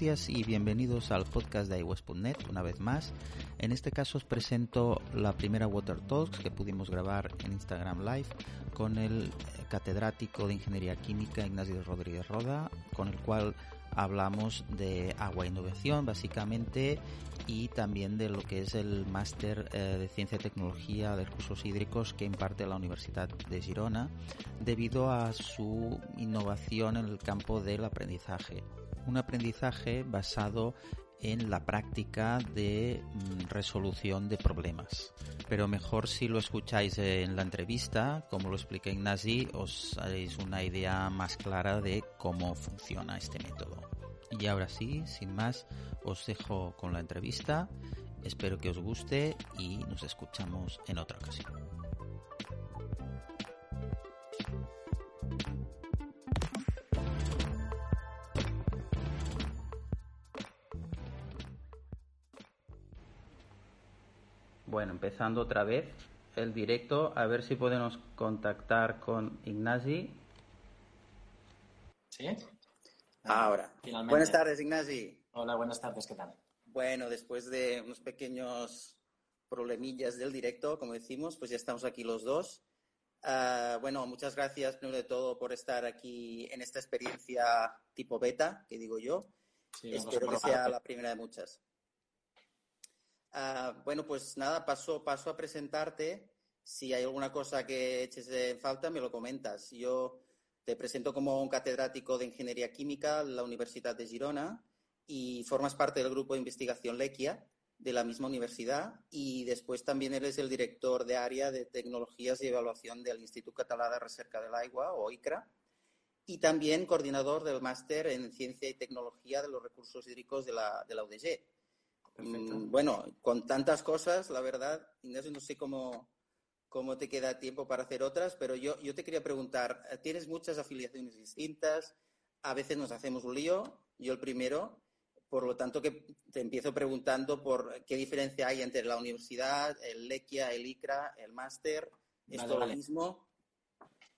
Días y bienvenidos al podcast de iWest.net una vez más. En este caso os presento la primera Water Talks que pudimos grabar en Instagram Live con el catedrático de Ingeniería Química Ignacio Rodríguez Roda, con el cual hablamos de agua e innovación básicamente y también de lo que es el máster eh, de ciencia y tecnología de recursos hídricos que imparte la Universidad de Girona debido a su innovación en el campo del aprendizaje un aprendizaje basado en la práctica de mm, resolución de problemas. Pero mejor si lo escucháis en la entrevista, como lo explica Ignasi, os haréis una idea más clara de cómo funciona este método. Y ahora sí, sin más, os dejo con la entrevista. Espero que os guste y nos escuchamos en otra ocasión. Bueno, empezando otra vez el directo, a ver si podemos contactar con Ignasi. ¿Sí? Ahora. Finalmente. Buenas tardes, Ignasi. Hola, buenas tardes, ¿qué tal? Bueno, después de unos pequeños problemillas del directo, como decimos, pues ya estamos aquí los dos. Ah, bueno, muchas gracias primero de todo por estar aquí en esta experiencia tipo beta, que digo yo. Sí, Espero que sea la primera de muchas. Ah, bueno, pues nada, paso, a presentarte. Si hay alguna cosa que eches en falta, me lo comentas. Yo te presento como un catedrático de Ingeniería Química en la Universidad de Girona y formas parte del grupo de investigación LEQUIA de la misma universidad y después también eres el director de área de tecnologías y evaluación del Instituto Català de Recerca del Agua, o ICRA, y también coordinador del máster en Ciencia y Tecnología de los Recursos Hídricos de la, de la UDG. Perfecto. Mm, Bueno, con tantas cosas, la verdad, Ignacio, no sé cómo, cómo te queda tiempo para hacer otras, pero yo, yo te quería preguntar, eh, tienes muchas afiliaciones distintas, a veces nos hacemos un lío, yo el primero, por lo tanto que te empiezo preguntando por qué diferencia hay entre la universidad, el LEQUIA, el ICRA, el máster, ¿es Vale, todo vale. lo mismo?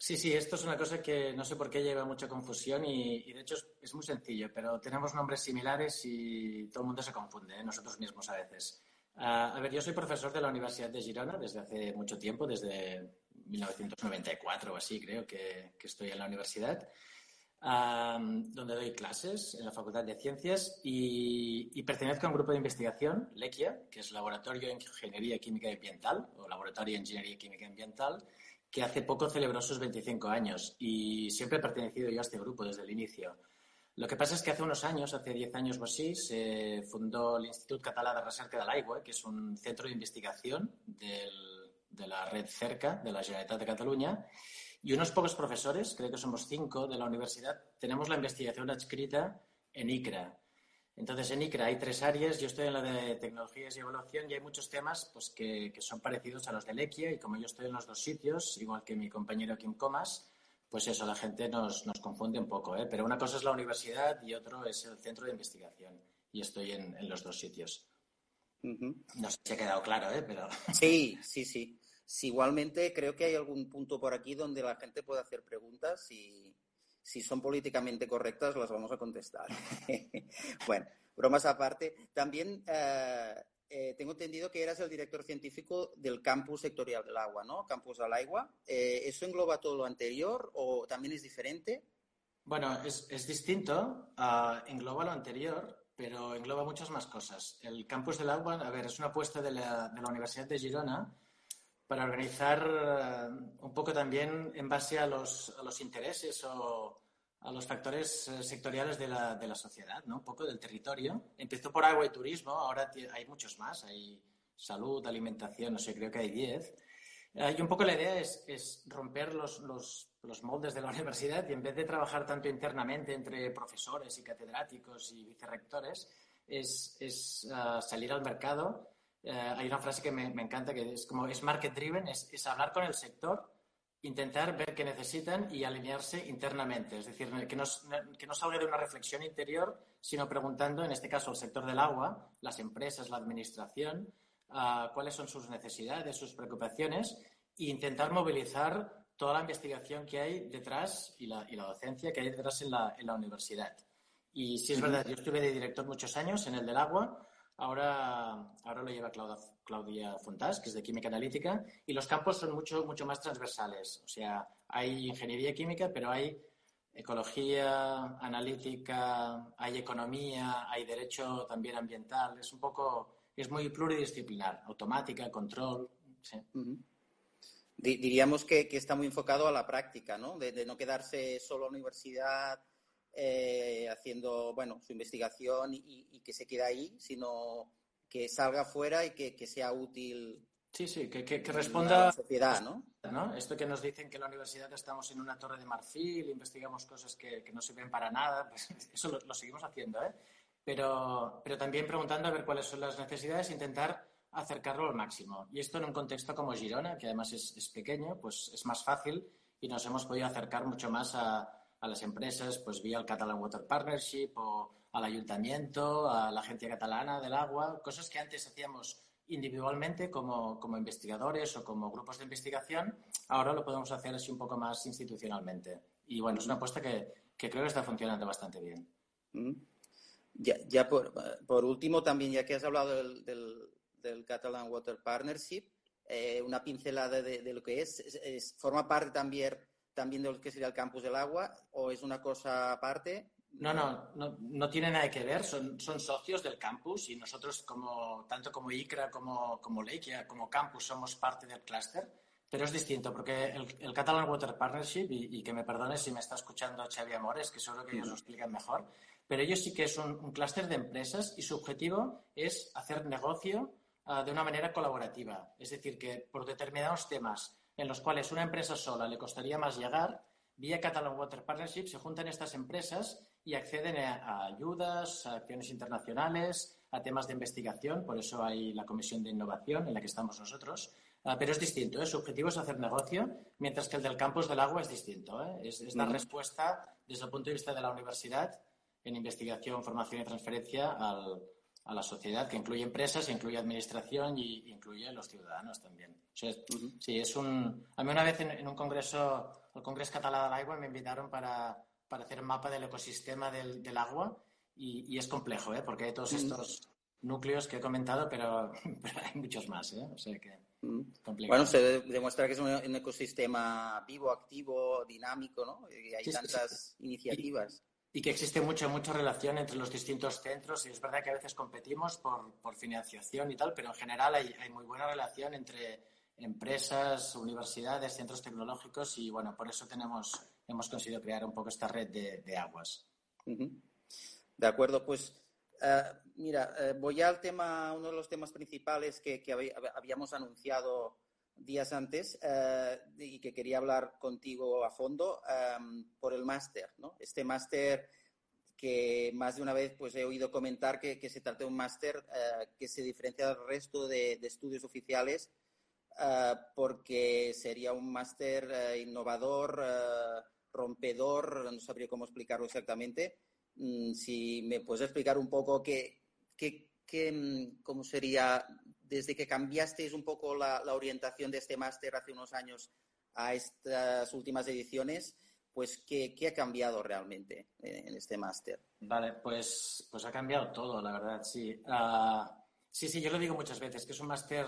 Sí, sí, esto es una cosa que no sé por qué lleva mucha confusión y, de hecho es, muy sencillo, pero tenemos nombres similares y todo el mundo se confunde, ¿eh? nosotros mismos a veces. Ah, a ver, yo soy profesor de la Universidad de Girona desde hace mucho tiempo, desde 1994 o así creo que, estoy en la universidad, ah, donde doy clases en la Facultad de Ciencias y, pertenezco a un grupo de investigación, LEQUIA, que es Laboratorio de Ingeniería Química Ambiental o Laboratorio de Ingeniería Química y Ambiental, que hace poco celebró sus 25 años y siempre he pertenecido yo a este grupo desde el inicio. Lo que pasa es que hace unos años, hace 10 años o así, se fundó el Institut Català de Recerca de l'Aigua, que es un centro de investigación de la red CERCA de la Generalitat de Cataluña. Y unos pocos profesores, creo que somos cinco de la universidad, tenemos la investigación adscrita en ICRA. Entonces, en ICRA hay tres áreas, yo estoy en la de tecnologías y evaluación y hay muchos temas pues, que, que son parecidos a los de LEQUIA y como yo estoy en los dos sitios, igual que mi compañero Kim Comas, pues eso, la gente nos, nos confunde un poco, ¿eh? pero una cosa es la universidad y otro es el centro de investigación y estoy en, en los dos sitios. Ujú. No sé si ha quedado claro, ¿eh? pero Sí, sí, sí. Sí, igualmente creo que hay algún punto por aquí donde la gente puede hacer preguntas y si son políticamente correctas las vamos a contestar. bueno, bromas aparte. También eh, eh, tengo entendido que eras el director científico del campus sectorial del agua, ¿no? Campus del agua. Eh, ¿Eso engloba todo lo anterior o también es diferente? Bueno, es, es distinto, ah, engloba lo anterior, pero engloba muchas más cosas. El campus del agua, a ver, es una apuesta de la, de la Universidad de Girona para organizar un poco también en base a los, intereses o a los factores sectoriales de la, sociedad, ¿no? Un poco del territorio. Empezó por agua y turismo, ahora hay muchos más. Hay salud, alimentación, no sé, creo que hay 10. y un poco la idea es, romper los, moldes de la universidad y en vez de trabajar tanto internamente entre profesores y catedráticos y vicerrectores, es, es salir al mercado. Uh, hay una frase que me, me, encanta que es como es market driven, es, es, hablar con el sector, intentar ver qué necesitan y alinearse internamente. Es decir, que no, que no salga de una reflexión interior, sino preguntando, en este caso, el sector del agua, las empresas, la administración, cuáles son sus necesidades, sus preocupaciones e intentar movilizar toda la investigación que hay detrás y la, y la docencia que hay detrás en la, en la, universidad. Y sí es verdad, yo estuve de director muchos años en el del agua, ahora, ahora lo lleva Claudia, Claudia que es de Química Analítica, y los campos son mucho, mucho más transversales. O sea, hay ingeniería química, pero hay ecología, analítica, hay economía, hay derecho también ambiental. Es un poco es muy pluridisciplinar, automática, control. Diríamos que, que, está muy enfocado a la práctica, ¿no? De, de no quedarse solo en la universidad eh, haciendo, bueno, su investigación y, y, que se quede ahí, sino que salga fuera y que, que sea útil. Sí, sí, que, que, que responda a la sociedad, ¿no? ¿no? Esto que nos dicen que en la universidad estamos en una torre de marfil, investigamos cosas que, no sirven para nada, pues eso lo, lo seguimos haciendo, ¿eh? pero, pero también preguntando a ver cuáles son las necesidades e intentar acercarlo al máximo. Y esto en un contexto como Girona, que además es, es pequeño, pues es más fácil y nos hemos podido acercar mucho más a, a, las empresas, pues vía el Catalan Water Partnership o al ayuntamiento, a la agencia catalana del agua, cosas que antes hacíamos individualmente como, como investigadores o como grupos de investigación, ahora lo podemos hacer así un poco más institucionalmente. Y bueno, es una apuesta que, que creo que está funcionando bastante bien. Mm. Ya, ya por, por, último, también, ya que has hablado del, del, Catalan Water Partnership, eh, una pincelada de, de, lo que es, ¿forma parte también, también de lo que sería el campus del agua o es una cosa aparte? No, no, no, no tiene nada que ver, son, son socios del campus y nosotros, como, tanto como ICRA como, como Leikia, como campus, somos parte del clúster, pero es distinto porque el, Catalan Water Partnership, y, que me perdone si me está escuchando Xavi Amores, que seguro que ellos lo explican mejor, pero ellos sí que es un, un clúster de empresas y su objetivo es hacer negocio uh, de una manera colaborativa. Es decir, que por determinados temas en los cuales una empresa sola le costaría más llegar, vía Catalan Water Partnership se juntan estas empresas y acceden a, ayudas, a acciones internacionales, a temas de investigación, por eso hay la Comisión de Innovación en la que estamos nosotros. Uh, pero es distinto, ¿eh? su objetivo es hacer negocio, mientras que el del campus del agua es distinto. ¿eh? Es, es, dar respuesta desde el punto de vista de la universidad en investigación, formación y transferencia al, a la sociedad, que incluye empresas, incluye administración y incluye los ciudadanos también. O sea, uh -huh. Sí, es un... A mí una vez en, en un congreso, el Congreso Catalán del Agua, me invitaron para, para hacer un mapa del ecosistema del, del agua y, y, es complejo, ¿eh? porque hay todos estos uh -huh. núcleos que he comentado, pero, pero, hay muchos más. ¿eh? O sea que Bueno, se demuestra que es un, ecosistema vivo, activo, dinámico, ¿no? Y hay sí, tantas sí. iniciativas y que existe mucha, mucha relación entre los distintos centros y es verdad que a veces competimos por, por financiación y tal, pero en general hay, muy buena relación entre empresas, universidades, centros tecnológicos y bueno, por eso tenemos, hemos conseguido crear un poco esta red de, aguas. De acuerdo, pues uh, mira, uh, voy al tema, uno de los temas principales que habíamos anunciado días antes uh, y que quería hablar contigo a fondo um, por el máster, ¿no? Este máster que más de una vez pues he oído comentar que, que se trata de un máster uh, que se diferencia del resto de, de estudios oficiales uh, porque sería un máster innovador, rompedor, no sabría cómo explicarlo exactamente. Mm, si me puedes explicar un poco qué, qué, qué mm, cómo sería desde que cambiasteis un poco la, orientación de este máster hace unos años a estas últimas ediciones, pues ¿qué, ha cambiado realmente en este máster? Vale, pues, pues ha cambiado todo, la verdad, sí. Uh, sí, sí, yo lo digo muchas veces, que es un máster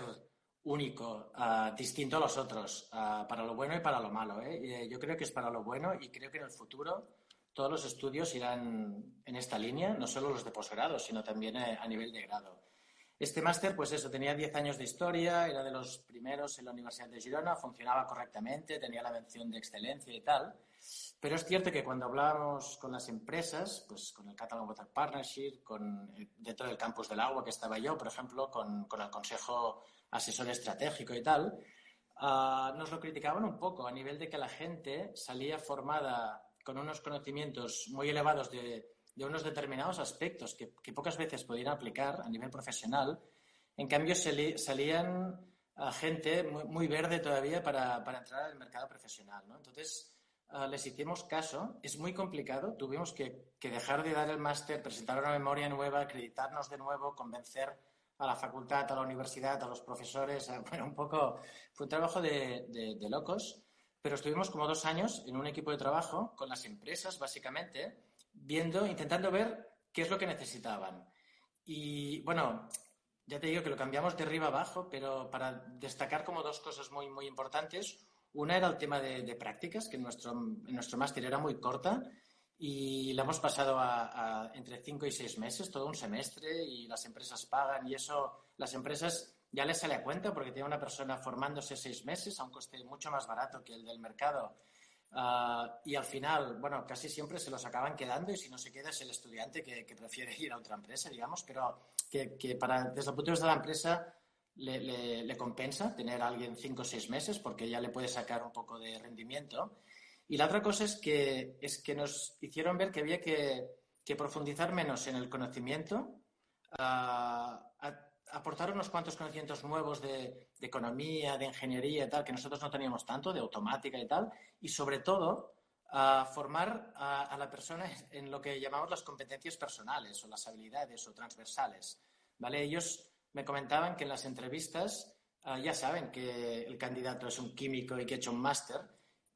único, uh, distinto a los otros, uh, para lo bueno y para lo malo. ¿eh? Yo creo que es para lo bueno y creo que en el futuro todos los estudios irán en esta línea, no solo los de posgrado, sino también a nivel de grado. Este máster, pues eso, tenía 10 años de historia, era de los primeros en la Universidad de Girona, funcionaba correctamente, tenía la mención de excelencia y tal. Pero es cierto que cuando hablábamos con las empresas, pues con el Catalan Water Partnership, con, eh, dentro del campus del agua que estaba yo, por ejemplo, con, con el Consejo Asesor Estratégico y tal, uh, nos lo criticaban un poco a nivel de que la gente salía formada con unos conocimientos muy elevados de, de unos determinados aspectos que, pocas veces podían aplicar a nivel profesional. En cambio, salían a gente muy, verde todavía para, para, entrar al mercado profesional. ¿no? Entonces, uh, les hicimos caso. Es muy complicado. Tuvimos que, dejar de dar el máster, presentar una memoria nueva, acreditarnos de nuevo, convencer a la facultad, a la universidad, a los profesores. Bueno, un poco fue un trabajo de locos. Pero estuvimos como dos años en un equipo de trabajo con las empresas, básicamente, viendo, intentando ver qué es lo que necesitaban. Y bueno, ya te digo que lo cambiamos de arriba abajo, pero para destacar como dos cosas muy, muy importantes. Una era el tema de, de prácticas, que en nuestro, en nuestro máster era muy corta y la hemos pasado a, a, entre cinco y seis meses, todo un semestre, y las empresas pagan y eso, las empresas ya les sale a cuenta porque tiene una persona formándose seis meses a un coste mucho más barato que el del mercado Uh, y al final, bueno, casi siempre se los acaban quedando y si no se queda es el estudiante que, que prefiere ir a otra empresa, digamos, pero que, que para, desde el punto de vista de la empresa le, le, le, compensa tener a alguien cinco o seis meses porque ya le puede sacar un poco de rendimiento. Y la otra cosa es que, es que nos hicieron ver que había que, que profundizar menos en el conocimiento, uh, aportar unos cuantos conocimientos nuevos de, de, economía, de ingeniería y tal, que nosotros no teníamos tanto, de automática y tal, y sobre todo a formar a, a, la persona en lo que llamamos las competencias personales o las habilidades o transversales. ¿vale? Ellos me comentaban que en las entrevistas uh, ya saben que el candidato es un químico y que ha hecho un máster,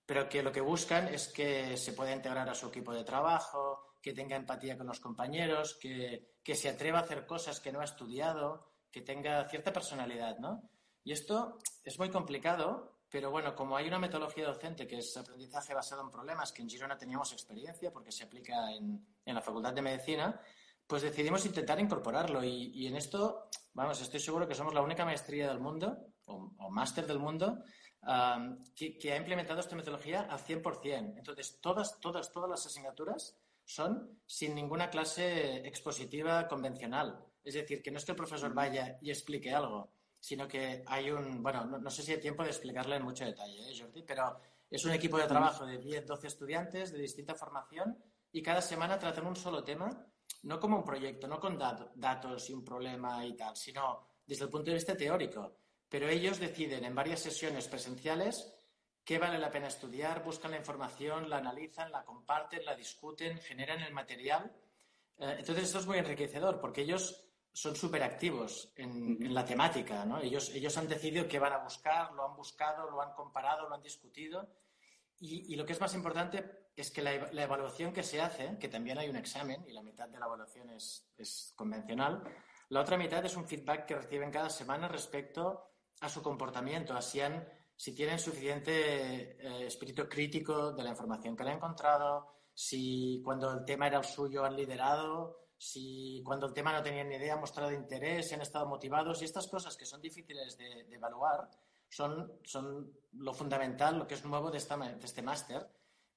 pero que lo que buscan es que se pueda integrar a su equipo de trabajo, que tenga empatía con los compañeros, que, que se atreva a hacer cosas que no ha estudiado, que tenga cierta personalidad, ¿no? Y esto es muy complicado, pero bueno, como hay una metodología docente que es aprendizaje basado en problemas, que en Girona teníamos experiencia porque se aplica en, en la Facultad de Medicina, pues decidimos intentar incorporarlo. Y, en esto, vamos, estoy seguro que somos la única maestría del mundo, o, o máster del mundo, que, que, ha implementado esta metodología al 100%. Entonces, todas, todas, todas las asignaturas son sin ninguna clase expositiva convencional. Es decir, que no es que el profesor vaya y explique algo, sino que hay un, bueno, no, no sé si hay tiempo de explicarle en mucho detalle, ¿eh, Jordi? Pero es un equipo de trabajo de 10, 12 estudiantes de distinta formación y cada semana tratan un solo tema, no como un proyecto, no con dat datos y un problema y tal, sino desde el punto de vista teórico. Pero ellos deciden en varias sesiones presenciales qué vale la pena estudiar, buscan la información, la analizan, la comparten, la discuten, generan el material. Eh, entonces, esto es muy enriquecedor porque ellos son súper activos en, en, la temática, ¿no? Ellos, ellos han decidido qué van a buscar, lo han buscado, lo han comparado, lo han discutido. Y, y lo que es más importante es que la, la, evaluación que se hace, que también hay un examen y la mitad de la evaluación es, es convencional, la otra mitad es un feedback que reciben cada semana respecto a su comportamiento, a si, han, si tienen suficiente eh, espíritu crítico de la información que han encontrado, si cuando el tema era el suyo han liderado, si cuando el tema no tenían ni idea han mostrado interés, si han estado motivados y estas cosas que son difíciles de, de evaluar son, son, lo fundamental, lo que es nuevo de, esta, de este máster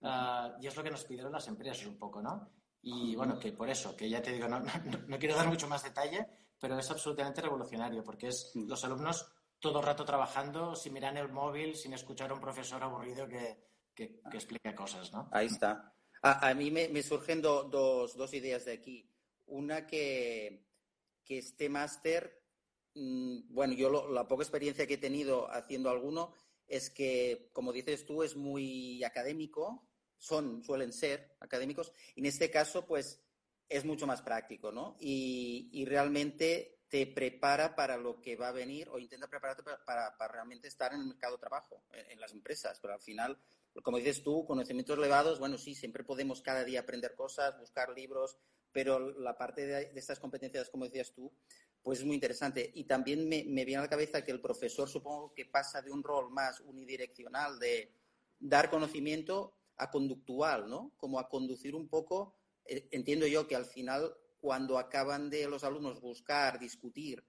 uh, y es lo que nos pidieron las empresas un poco, ¿no? Y bueno, que por eso, que ya te digo, no, no, no quiero dar mucho más detalle, pero es absolutamente revolucionario porque es los alumnos todo el rato trabajando, sin mirar el móvil, sin escuchar a un profesor aburrido que, que, que explica cosas, ¿no? Ahí está. A, a mí me, me surgen do, dos, dos ideas de aquí. Una que, que este máster, mmm, bueno, yo lo, la poca experiencia que he tenido haciendo alguno es que, como dices tú, es muy académico, son, suelen ser académicos, y en este caso, pues, es mucho más práctico, ¿no? Y, y realmente te prepara para lo que va a venir o intenta prepararte para, para, para realmente estar en el mercado de trabajo, en, en, las empresas, pero al final, como dices tú, conocimientos elevados, bueno, sí, siempre podemos cada día aprender cosas, buscar libros, pero la parte de, estas competencias, como decías tú, pues es muy interesante. Y también me, viene a la cabeza que el profesor supongo que pasa de un rol más unidireccional de dar conocimiento a conductual, ¿no? Como a conducir un poco, eh, entiendo yo que al final cuando acaban de los alumnos buscar, discutir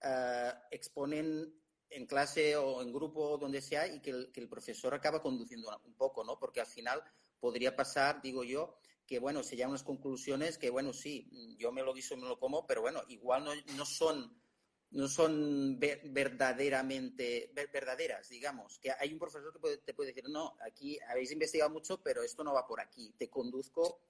eh, exponen en clase o en grupo donde sea y que el, profesor acaba conduciendo un poco, ¿no? Porque al final podría pasar, digo yo, que bueno, se llegan unas conclusiones que bueno, sí, yo me lo guiso, me lo como, pero bueno, igual no, no son no son verdaderamente verdaderas, digamos. Que hay un profesor que te puede decir, no, aquí habéis investigado mucho, pero esto no va por aquí. Te conduzco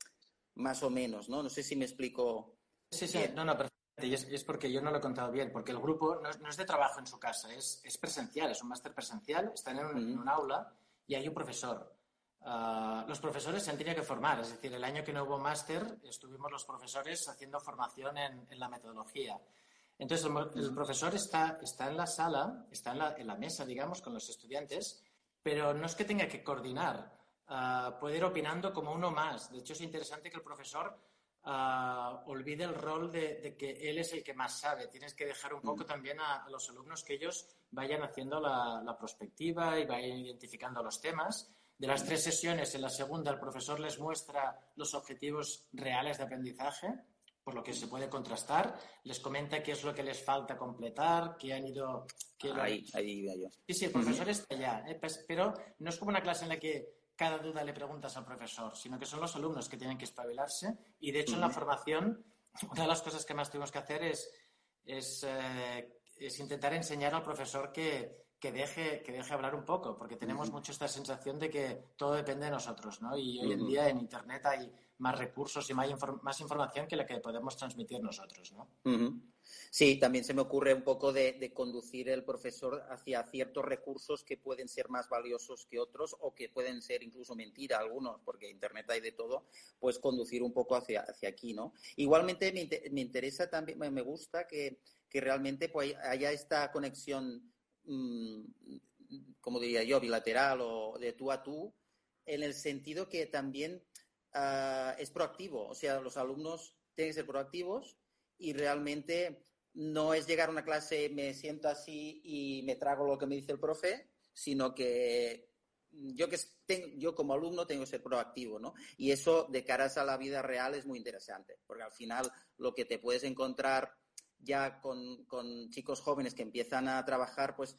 más o menos, ¿no? No sé si me explico. Sí, sí, no, no, perfecto. Y es, porque yo no lo he contado bien, porque el grupo no es, de trabajo en su casa, es, es presencial, es un máster presencial, están en un, aula y hay un profesor. Ah, los profesores se han tenido que formar, es decir, el año que no hubo máster estuvimos los profesores haciendo formación en, en la metodología. Entonces, el, profesor está, está en la sala, está en la, en la, mesa, digamos, con los estudiantes, pero no es que tenga que coordinar, uh, puede ir opinando como uno más. De hecho, es interesante que el profesor uh, olvide el rol de, de, que él es el que más sabe. Tienes que dejar un poco también a, a, los alumnos que ellos vayan haciendo la, la prospectiva y vayan identificando los temas. De las tres sesiones, en la segunda el profesor les muestra los objetivos reales de aprendizaje por lo que se puede contrastar, les comenta qué es lo que les falta completar, qué han ido... ahí, ahí yo. Sí, sí, el profesor está allá, ¿eh? Pues, pero no es como una clase en la que cada duda le preguntas al profesor, sino que son los alumnos que tienen que espabilarse. Y de hecho en la formación una de las cosas que más tuvimos que hacer es, es, eh, es intentar enseñar al profesor que, que deje, que deje hablar un poco, porque tenemos mucho esta sensación de que todo depende de nosotros, ¿no? Y hoy en día en Internet hay más recursos y más, más información que la que podemos transmitir nosotros, ¿no? Sí, también se me ocurre un poco de, conducir el profesor hacia ciertos recursos que pueden ser más valiosos que otros o que pueden ser incluso mentira algunos, porque Internet hay de todo, pues conducir un poco hacia, hacia aquí, ¿no? Igualmente me, interesa también, me gusta que, que realmente pues, haya esta conexión, como diría yo, bilateral o de tú a tú, en el sentido que también uh, es proactivo. O sea, los alumnos tienen que ser proactivos y realmente no es llegar a una clase, me siento así y me trago lo que me dice el profe, sino que yo, que yo como alumno tengo que ser proactivo, ¿no? Y eso de caras a la vida real es muy interesante, porque al final lo que te puedes encontrar ya con, con chicos jóvenes que empiezan a trabajar, pues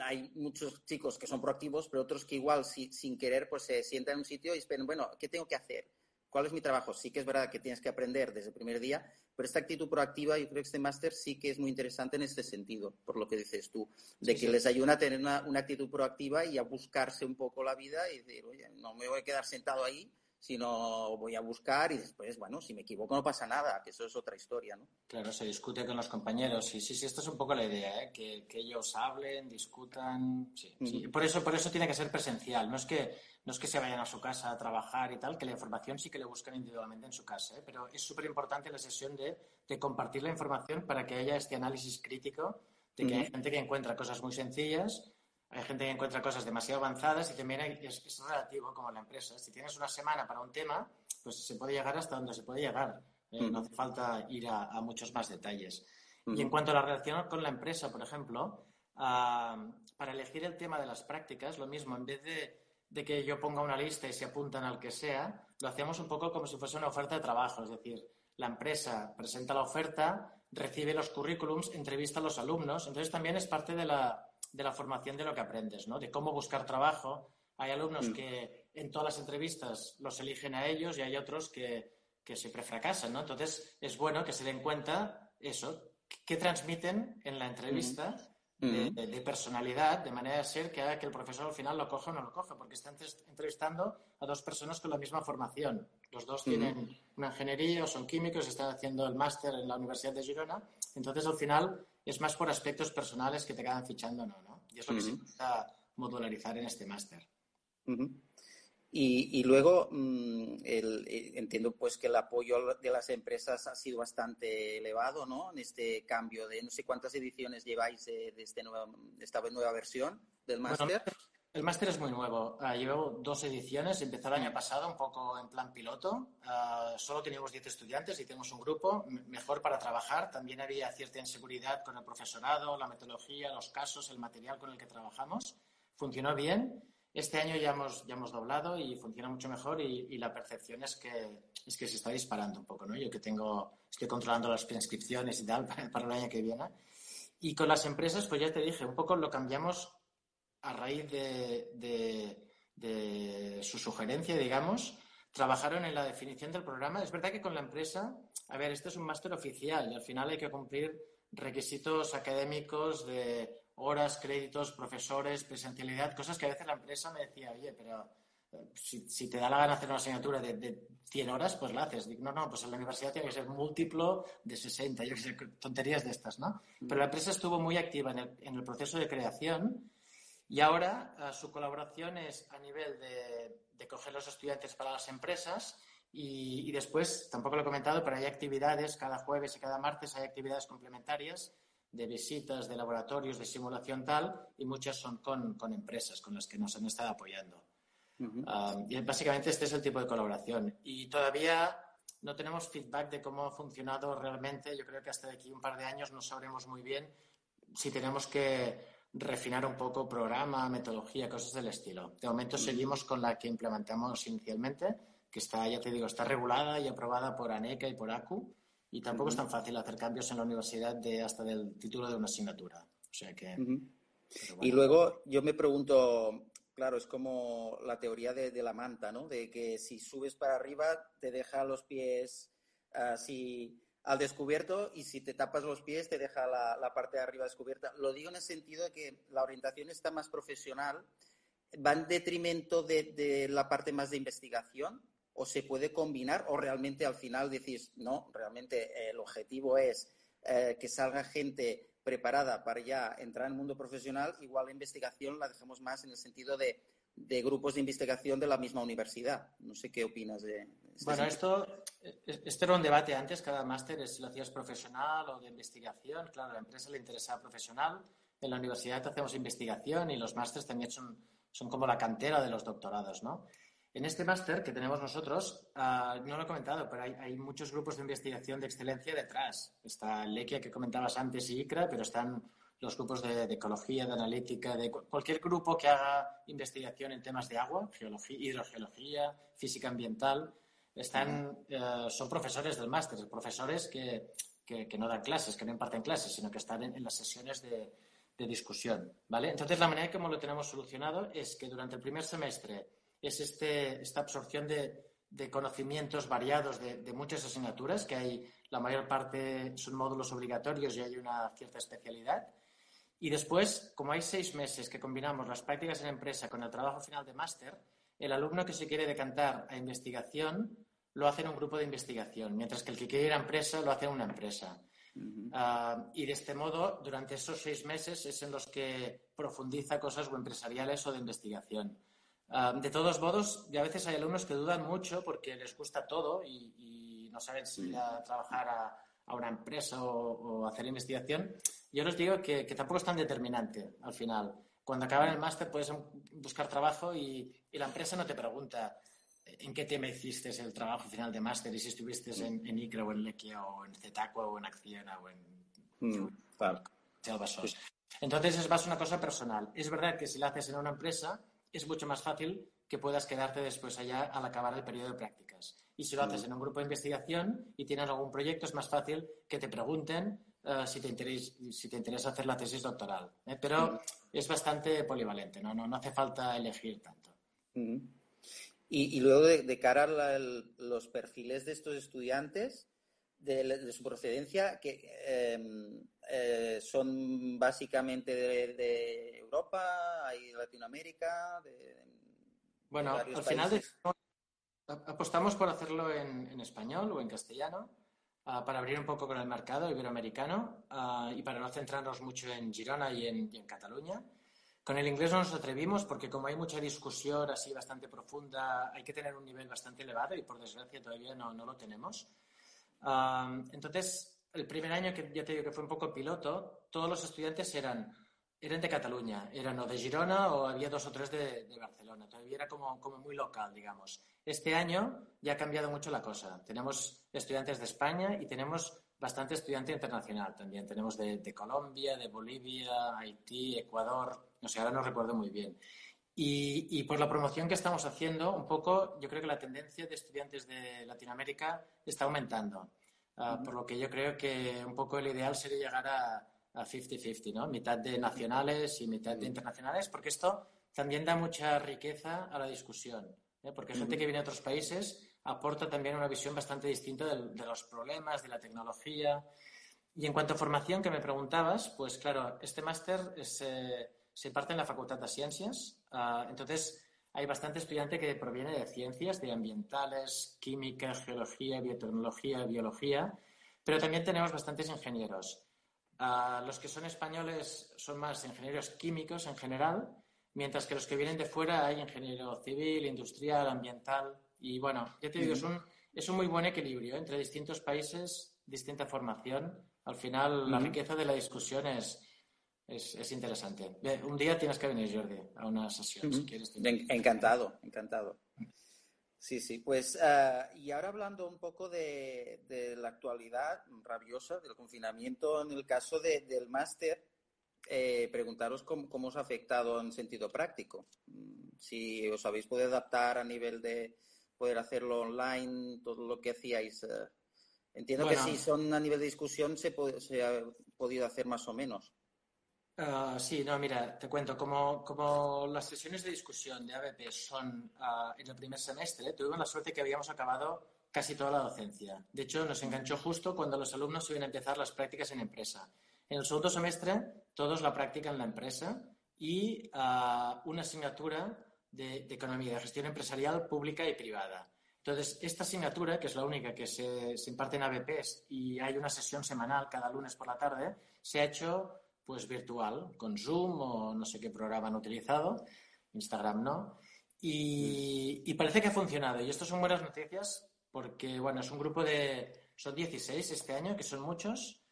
hay muchos chicos que son proactivos, pero otros que igual sin querer pues se sientan en un sitio y esperan, bueno, ¿qué tengo que hacer? ¿Cuál es mi trabajo? Sí que es verdad que tienes que aprender desde el primer día, pero esta actitud proactiva, yo creo que este máster sí que es muy interesante en este sentido, por lo que dices tú, de que les ayuda a tener una, una, actitud proactiva y a buscarse un poco la vida y decir, oye, no me voy a quedar sentado ahí, sino voy a buscar y después, bueno, si me equivoco no pasa nada, que eso es otra historia, ¿no? Claro, se discute con los compañeros, sí, sí, sí, esto es un poco la idea, ¿eh? que, que, ellos hablen, discutan, sí, sí. Por, eso, por eso tiene que ser presencial, no es, que, no es que se vayan a su casa a trabajar y tal, que la información sí que le buscan individualmente en su casa, ¿eh? pero es súper importante la sesión de, de, compartir la información para que haya este análisis crítico de que hay gente que encuentra cosas muy sencillas hay gente que encuentra cosas demasiado avanzadas y también es, relativo como la empresa. Si tienes una semana para un tema, pues se puede llegar hasta donde se puede llegar. Eh, no hace falta ir a, muchos más detalles. Y en cuanto a la relación con la empresa, por ejemplo, para elegir el tema de las prácticas, lo mismo, en vez de, de, que yo ponga una lista y se apuntan al que sea, lo hacemos un poco como si fuese una oferta de trabajo. Es decir, la empresa presenta la oferta, recibe los currículums, entrevista a los alumnos. Entonces también es parte de la, de la formación de lo que aprendes, ¿no? De cómo buscar trabajo. Hay alumnos mm. que en todas las entrevistas los eligen a ellos y hay otros que, que siempre fracasan, ¿no? Entonces es bueno que se den cuenta eso, qué transmiten en la entrevista mm. de, personalidad, de manera de ser que haga que el profesor al final lo coja o no lo coja, porque está entrevistando a dos personas con la misma formación. Los dos tienen una ingeniería o son químicos, están haciendo el máster en la Universidad de Girona. Entonces, al final, es más por aspectos personales que te quedan fichando no, ¿no? Y es lo que se intenta modularizar en este máster. y, y, luego mm, el, eh, entiendo pues que el apoyo de las empresas ha sido bastante elevado, ¿no? En este cambio de no sé cuántas ediciones lleváis de, este nuevo, de esta nueva versión del máster. El máster es muy nuevo. Uh, llevo dos ediciones. Empezó el año pasado un poco en plan piloto. Uh, solo teníamos 10 estudiantes y tenemos un grupo mejor para trabajar. También había cierta inseguridad con el profesorado, la metodología, los casos, el material con el que trabajamos. Funcionó bien. Este año ya hemos, ya hemos doblado y funciona mucho mejor y, y, la percepción es que, es que se está disparando un poco. ¿no? Yo que tengo, estoy controlando las prescripciones y tal para, para el año que viene Y con las empresas, pues ya te dije, un poco lo cambiamos a raíz de, de su sugerencia, digamos, trabajaron en la definición del programa. Es verdad que con la empresa, a ver, este es un máster oficial y al final hay que cumplir requisitos académicos de horas, créditos, profesores, presencialidad, cosas que a veces la empresa me decía, oye, pero si, te da la gana hacer una asignatura de, de, 100 horas, pues la haces. Digo, no, no, pues en la universidad tiene que ser múltiplo de 60, yo que sé, tonterías de estas, ¿no? Pero la empresa estuvo muy activa en el, en el proceso de creación y ahora eh, su colaboración es a nivel de, de, coger los estudiantes para las empresas y, y, después, tampoco lo he comentado, pero hay actividades, cada jueves y cada martes hay actividades complementarias de visitas, de laboratorios, de simulación tal, y muchas son con, con empresas con las que nos han estado apoyando. Uh -huh. um, y básicamente este es el tipo de colaboración. Y todavía no tenemos feedback de cómo ha funcionado realmente. Yo creo que hasta de aquí un par de años no sabremos muy bien si tenemos que refinar un poco programa, metodología, cosas del estilo. De momento seguimos con la que implementamos inicialmente, que está, ya te digo, está regulada y aprobada por ANECA y por ACU, y tampoco uh -huh. es tan fácil hacer cambios en la universidad de hasta del título de una asignatura. O sea que... Uh -huh. bueno. Y luego yo me pregunto, claro, es como la teoría de, de, la manta, ¿no? De que si subes para arriba te deja los pies así al descubierto y si te tapas los pies te deja la, parte de arriba descubierta. Lo digo en el sentido de que la orientación está más profesional, va en detrimento de, la parte más de investigación o se puede combinar o realmente al final decís, no, realmente eh, el objetivo es eh, que salga gente preparada para ya entrar en el mundo profesional, igual la investigación la dejamos más en el sentido de, de grupos de investigación de la misma universidad. No sé qué opinas de, Bueno, esto, este era un debate antes, cada máster es si lo hacías profesional o de investigación. Claro, a la empresa le interesa profesional, en la universidad hacemos investigación y los másteres también son, son como la cantera de los doctorados, ¿no? En este máster que tenemos nosotros, uh, no lo he comentado, pero hay, hay, muchos grupos de investigación de excelencia detrás. Está Lequia, que comentabas antes, y ICRA, pero están los grupos de, de, ecología, de analítica, de cualquier grupo que haga investigación en temas de agua, geología, hidrogeología, física ambiental. Están, uh, son profesores del máster, profesores que, que, que, no dan clases, que no imparten clases, sino que están en, en las sesiones de, de discusión. ¿vale? Entonces, la manera como lo tenemos solucionado es que durante el primer semestre es este, esta absorción de, de conocimientos variados de, de, muchas asignaturas, que hay la mayor parte son módulos obligatorios y hay una cierta especialidad. Y después, como hay seis meses que combinamos las prácticas en empresa con el trabajo final de máster, el alumno que se quiere decantar a investigación lo hace en un grupo de investigación, mientras que el que quiere ir a empresa lo hace en una empresa. Uh -huh. uh, y de este modo, durante esos seis meses es en los que profundiza cosas o empresariales o de investigación. Uh, de todos modos, ya a veces hay alumnos que dudan mucho porque les gusta todo y, y no saben si ir a trabajar a, a una empresa o, o, hacer investigación. Yo les digo que, que, tampoco es tan determinante al final. Cuando acaban el máster puedes buscar trabajo y, y, la empresa no te pregunta en qué tema hiciste el trabajo final de máster y si estuviste en, en ICRA o en Lequia o en Zetacua o en Acciona o en... Mm, claro. Entonces es más una cosa personal. Es verdad que si la haces en una empresa es mucho más fácil que puedas quedarte después allá al acabar el periodo de prácticas. Y si lo haces en un grupo de investigación y tienes algún proyecto, es más fácil que te pregunten uh, si, te interesa, si, te interesa, hacer la tesis doctoral. ¿eh? Pero es bastante polivalente, ¿no? No, no hace falta elegir tanto. Uh -huh. Y, y, luego, de, de cara a el, los perfiles de estos estudiantes, de, de su procedencia, que eh, eh, son básicamente de, de, Europa, hay Latinoamérica, de, bueno, al países. final apostamos por hacerlo en, en, español o en castellano uh, para abrir un poco con el mercado iberoamericano uh, y para no centrarnos mucho en Girona y en, y en, Cataluña. Con el inglés no nos atrevimos porque como hay mucha discusión así bastante profunda, hay que tener un nivel bastante elevado y por desgracia todavía no, no lo tenemos. Entonces, el primer año que ya te digo que fue un poco piloto, todos los estudiantes eran, eran de Cataluña, eran o de Girona o había dos o tres de, de Barcelona. Todavía era como, como, muy local, digamos. Este año ya ha cambiado mucho la cosa. Tenemos estudiantes de España y tenemos bastante estudiante internacional también. Tenemos de, de Colombia, de Bolivia, Haití, Ecuador, no sé, ahora no recuerdo muy bien. Y, y, por la promoción que estamos haciendo, un poco, yo creo que la tendencia de estudiantes de Latinoamérica está aumentando. Uh, por lo que yo creo que un poco el ideal sería llegar a, 50-50, ¿no? Mitad de nacionales y mitad de internacionales, porque esto también da mucha riqueza a la discusión, ¿eh? porque gente que viene de otros países aporta también una visión bastante distinta de, los problemas, de la tecnología. Y en cuanto a formación que me preguntabas, pues claro, este máster eh, se parte en la Facultad de Ciencias, ah, entonces hay bastante estudiante que proviene de ciencias, de ambientales, química, geología, biotecnología, biología, pero también tenemos bastantes ingenieros. Ah, los que son españoles son más ingenieros químicos en general, mientras que los que vienen de fuera hay ingeniero civil, industrial, ambiental. Y bueno, ya te digo, es un, es un muy buen equilibrio entre distintos países, distinta formación. Al final, la riqueza de la discusión es, es, interesante. Un día tienes que venir, Jordi, a una sesión, si quieres. Encantado, encantado. Sí, sí, pues, ah, y ahora hablando un poco de, la actualidad rabiosa del confinamiento, en el caso del máster, eh, preguntaros cómo, os ha afectado en sentido práctico. Mm, si os habéis podido adaptar a nivel de poder hacerlo online, todo lo que hacíais. Eh, entiendo que si son a nivel de discusión se, se ha podido hacer más o menos. Ah, sí, no, mira, te cuento, como, como, las sesiones de discusión de ABP son ah, en el primer semestre, tuvimos la suerte que habíamos acabado casi toda la docencia. De hecho, nos enganchó justo cuando los alumnos iban a empezar las prácticas en empresa. En el segundo semestre, todos la práctica en la empresa y ah, una asignatura de, economía, de gestión empresarial pública y privada. Entonces, esta asignatura, que es la única que se, se imparte en ABPs y hay una sesión semanal cada lunes por la tarde, se ha hecho pues virtual, con Zoom o no sé qué programa han utilizado, Instagram no. Y, parece que ha funcionado. Y esto son buenas noticias porque, bueno, es un grupo de, son 16 este año, que son muchos,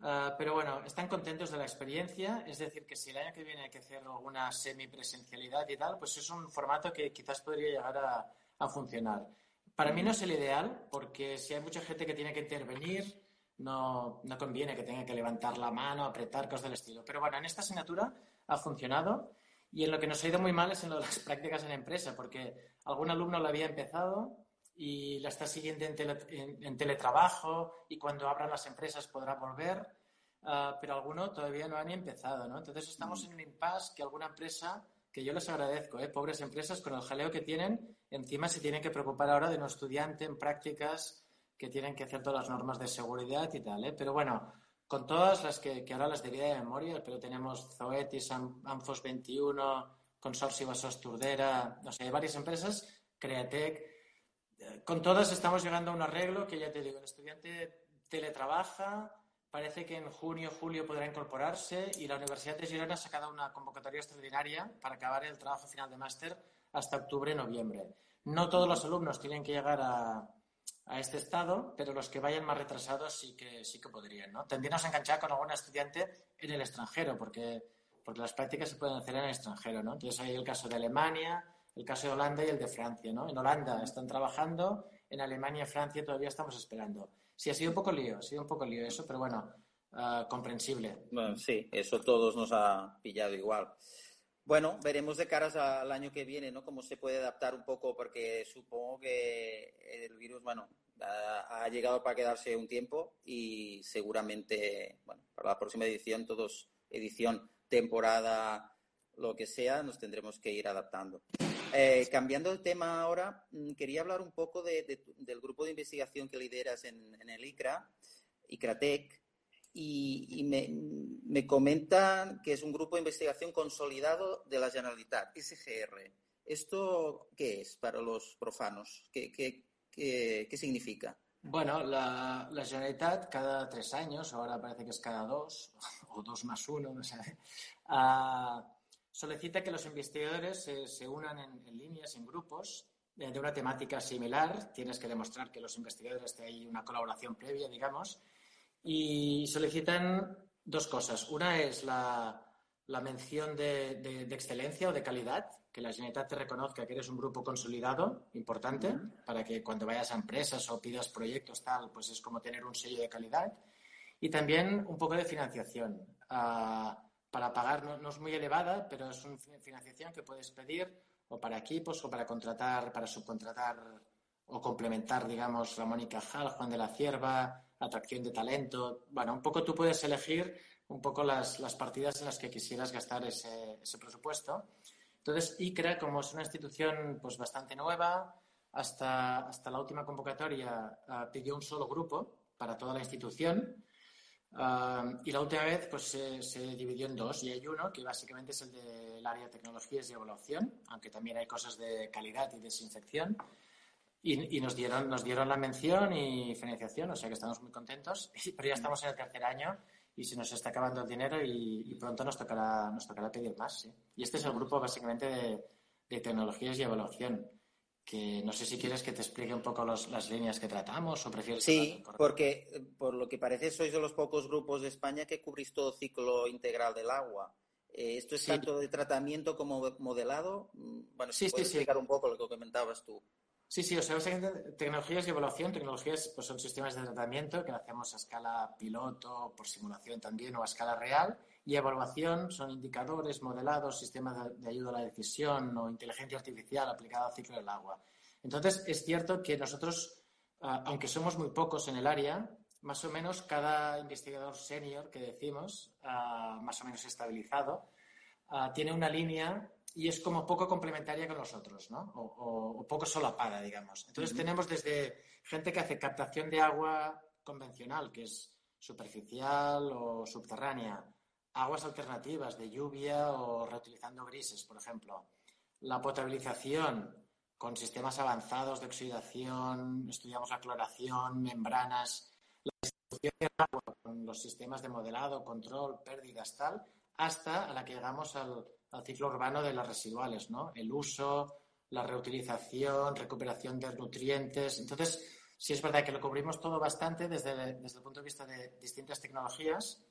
ah, pero bueno, están contentos de la experiencia. Es decir, que si el año que viene hay que hacer alguna semipresencialidad y tal, pues es un formato que quizás podría llegar a, a funcionar. Para mí no es el ideal porque si hay mucha gente que tiene que intervenir, no, no conviene que tenga que levantar la mano, apretar, cosas del estilo. Pero bueno, en esta asignatura ha funcionado y en lo que nos ha ido muy mal es en lo de las prácticas en empresa, porque algún alumno lo había empezado y la está siguiendo en, teletrabajo y cuando abran las empresas podrá volver, ah, pero alguno todavía no han empezado, ¿no? Entonces estamos en un impasse que alguna empresa, que yo les agradezco, ¿eh? pobres empresas con el jaleo que tienen, encima se tienen que preocupar ahora de un estudiante en prácticas que tienen que hacer todas las normas de seguridad y tal, ¿eh? Pero bueno, con todas las que, ahora las diría de memoria, pero tenemos Zoetis, Anfos 21, Consorcio Vasos Turdera, no sé, hay varias empresas, Createc. Eh, con todas estamos llegando a un arreglo que ya te digo, el estudiante teletrabaja, parece que en junio, julio podrá incorporarse y la Universidad de Girona ha sacado una convocatoria extraordinaria para acabar el trabajo final de máster hasta octubre, noviembre. No todos los alumnos tienen que llegar a, a este estado, pero los que vayan más retrasados sí que, sí que podrían, ¿no? Tendríamos a enganchar con algún estudiante en el extranjero, porque, porque las prácticas se pueden hacer en el extranjero, ¿no? Entonces hay el caso de Alemania, el caso de Holanda y el de Francia, ¿no? En Holanda están trabajando, en Alemania y Francia todavía estamos esperando. Sí, ha sido un poco lío, ha sido un poco lío eso, pero bueno, ah, comprensible. Bueno, sí, eso todos nos ha pillado igual. Bueno, veremos de caras al año que viene, ¿no? Cómo se puede adaptar un poco, porque supongo que el virus, bueno, ha, llegado para quedarse un tiempo y seguramente, bueno, para la próxima edición, todos, edición, temporada, lo que sea, nos tendremos que ir adaptando. Eh, cambiando el tema ahora, mm, quería hablar un poco del grupo de investigación que lideras en, en el ICRA, ICRATEC, y, me, comentan que es un grupo de investigación consolidado de la Generalitat, SGR. ¿Esto qué es para los profanos? ¿Qué, qué, significa? Bueno, la, Generalitat cada tres años, ahora parece que es cada dos, o dos más uno, no sé, uh, solicita que los investigadores se, unan en, líneas, en grupos, de, de una temática similar. Tienes que demostrar que los investigadores hay una colaboración previa, digamos, y solicitan dos cosas. Una es la, mención de, excelencia o de calidad, que la Generalitat te reconozca que eres un grupo consolidado, importante, para que cuando vayas a empresas o pidas proyectos, tal, pues es como tener un sello de calidad. Y también un poco de financiación. Ah, para pagar no, es muy elevada, pero es una financiación que puedes pedir o para equipos o para contratar, para subcontratar o complementar, digamos, Ramón y Cajal, Juan de la Cierva, atracción de talento. Bueno, un poco tú puedes elegir un poco las, las partidas en las que quisieras gastar ese, ese presupuesto. Entonces, ICRA, como es una institución pues, bastante nueva, hasta, hasta la última convocatoria uh, pidió un solo grupo para toda la institución. Uh, y la última vez pues, se, se, dividió en dos y hay uno que básicamente es el del área de tecnologías y evaluación, aunque también hay cosas de calidad y desinfección. Y, y, nos, dieron, nos dieron la mención y financiación, o sea que estamos muy contentos, pero ya estamos en el tercer año y se nos está acabando el dinero y, y pronto nos tocará, nos tocará pedir más. ¿sí? Y este es el grupo básicamente de, de tecnologías y evaluación que no sé si quieres que te explique un poco los, las líneas que tratamos o prefieres. Sí, porque eh, por lo que parece sois de los pocos grupos de España que cubrís todo ciclo integral del agua. Eh, ¿Esto es sí. tanto de tratamiento como modelado? Mm, bueno, si sí, puedes explicar un poco lo que comentabas tú. Sí, sí, o sea, tecnologías y evaluación. Tecnologías pues, son sistemas de tratamiento que hacemos a escala piloto, por simulación también o a escala real. Y evaluación son indicadores, modelados, sistemas de, de ayuda a la decisión o inteligencia artificial aplicada al ciclo del agua. Entonces, es cierto que nosotros, uh, aunque somos muy pocos en el área, más o menos cada investigador senior que decimos, uh, más o menos estabilizado, uh, tiene una línea y es como poco complementaria con los otros, ¿no? O, o, o poco solapada, digamos. Entonces, uh -huh. tenemos desde gente que hace captación de agua convencional, que es superficial o subterránea, aguas alternativas de lluvia o reutilizando grises, por ejemplo. La potabilización con sistemas avanzados de oxidación, estudiamos la cloración, membranas, la distribución del agua con los sistemas de modelado, control, pérdidas, tal, hasta a la que llegamos al, al ciclo urbano de las residuales, ¿no? El uso, la reutilización, recuperación de nutrientes. Entonces, sí es verdad que lo cubrimos todo bastante desde, desde el punto de vista de distintas tecnologías,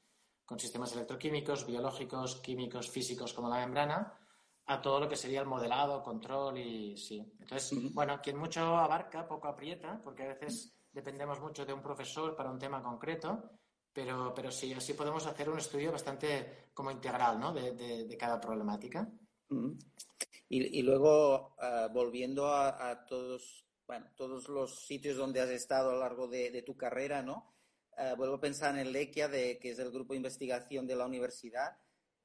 con sistemas electroquímicos, biológicos, químicos, físicos como la membrana, a todo lo que sería el modelado, control y sí. Entonces, uh -huh. bueno, quien mucho abarca, poco aprieta, porque a veces dependemos mucho de un profesor para un tema concreto, pero, pero sí, así podemos hacer un estudio bastante como integral, ¿no? De, de, de cada problemática. Y, y, luego, uh, volviendo a, a, todos, bueno, todos los sitios donde has estado a lo largo de, de tu carrera, ¿no? Uh, vuelvo a pensar en Lequia, de, que es el grupo de investigación de la universidad.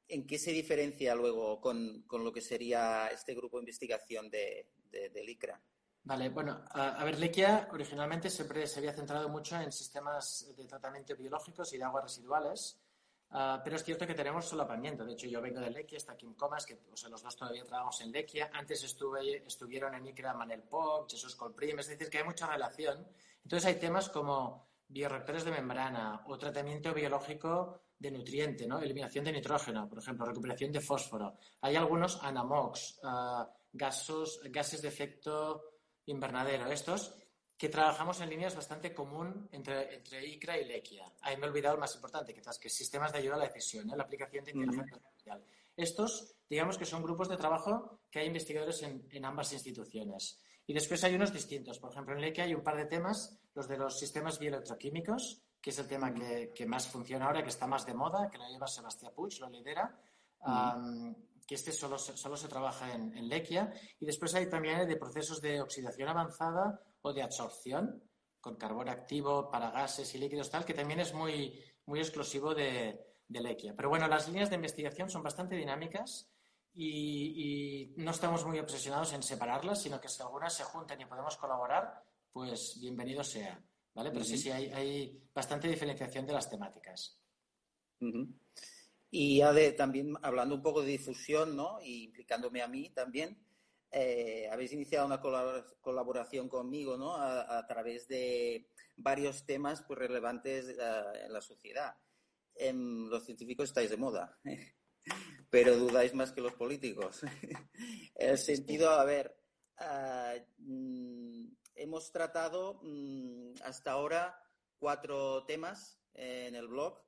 ¿En qué se diferencia luego con, con lo que sería este grupo de investigación de, del ICRA? Vale, bueno, a, ver, Lequia originalmente siempre se había centrado mucho en sistemas de tratamiento biológicos y de aguas residuales, uh, pero es cierto que tenemos solapamiento. De hecho, yo vengo de Lequia, está Kim Comas, que o los dos todavía trabajamos en Lequia. Antes estuve, estuvieron en ICRA Manel Poc, Jesús Colprim, es decir, que hay mucha relación. Entonces hay temas como bioreactores de membrana o tratamiento biológico de nutriente, ¿no? eliminación de nitrógeno, por ejemplo, recuperación de fósforo. Hay algunos anamox, uh, gases de efecto invernadero, estos que trabajamos en líneas bastante común entre, entre ICRA y LEQUIA. Ahí me he olvidado el más importante, quizás, que es sistemas de ayuda a la decisión, ¿eh? la aplicación de inteligencia artificial. Uh -huh. Estos, digamos que son grupos de trabajo que hay investigadores en, en ambas instituciones. Y después hay unos distintos. Por ejemplo, en LEQUIA hay un par de temas los de los sistemas bioelectroquímicos, que es el tema que, que, más funciona ahora, que está más de moda, que lo lleva Sebastián Puig, lo lidera, um, que este solo solo se trabaja en, en Lequia. Y después hay también de procesos de oxidación avanzada o de absorción con carbón activo para gases y líquidos tal, que también es muy, muy exclusivo de, de Lequia. Pero bueno, las líneas de investigación son bastante dinámicas y, y, no estamos muy obsesionados en separarlas, sino que si algunas se juntan y podemos colaborar, pues bienvenido sea. ¿Vale? Pero uh -huh. sí, sí, hay, hay, bastante diferenciación de las temáticas. Uh -huh. Y ya de, también hablando un poco de difusión, ¿no? Y implicándome a mí también, eh, habéis iniciado una colaboración conmigo, ¿no? A, través de varios temas pues, relevantes uh, en la sociedad. En los científicos estáis de moda, pero dudáis más que los políticos. el sentido, a ver, uh, hemos tratado mmm, hasta ahora cuatro temas eh, en el blog,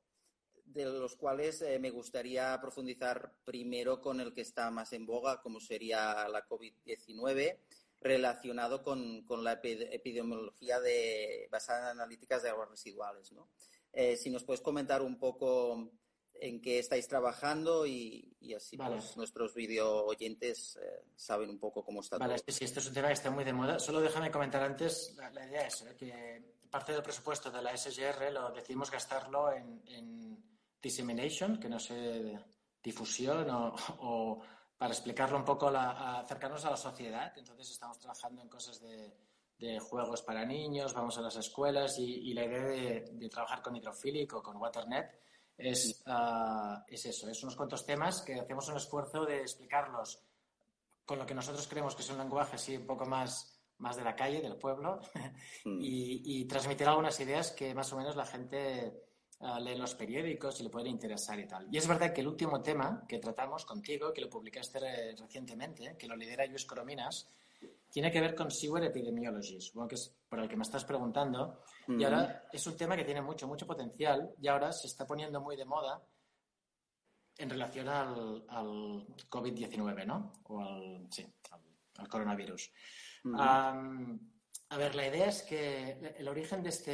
de los cuales eh, me gustaría profundizar primero con el que está más en boga, como sería la COVID-19, relacionado con, con, la epidemiología de, basada en analíticas de aguas residuales. ¿no? Eh, si nos puedes comentar un poco en qué estáis trabajando y, y así vale. pues, nuestros video oyentes eh, saben un poco cómo está vale, todo. Sí, esto es un tema que está muy de moda. Solo déjame comentar antes, la, la idea es ¿eh? que parte del presupuesto de la SGR lo decidimos gastarlo en, en dissemination, que no sé, difusión o, para explicarlo un poco, acercarnos a la sociedad. Entonces estamos trabajando en cosas de, juegos para niños, vamos a las escuelas y, la idea de, trabajar con Hydrophilic o con Waternet es, ah, es eso, es unos cuantos temas que hacemos un esfuerzo de explicarlos con lo que nosotros creemos que es un lenguaje así un poco más, más de la calle, del pueblo, mm. y, transmitir algunas ideas que más o menos la gente uh, lee los periódicos y le pueden interesar y tal. Y es verdad que el último tema que tratamos contigo, que lo publicaste recientemente, que lo lidera Luis Corominas, tiene que ver con Sewer Epidemiology, supongo que es por el que me estás preguntando. Y mm. ahora es un tema que tiene mucho, mucho potencial y ahora se está poniendo muy de moda en relación al, al COVID-19, ¿no? O al, sí, al, coronavirus. a ver, la idea es que el origen de este,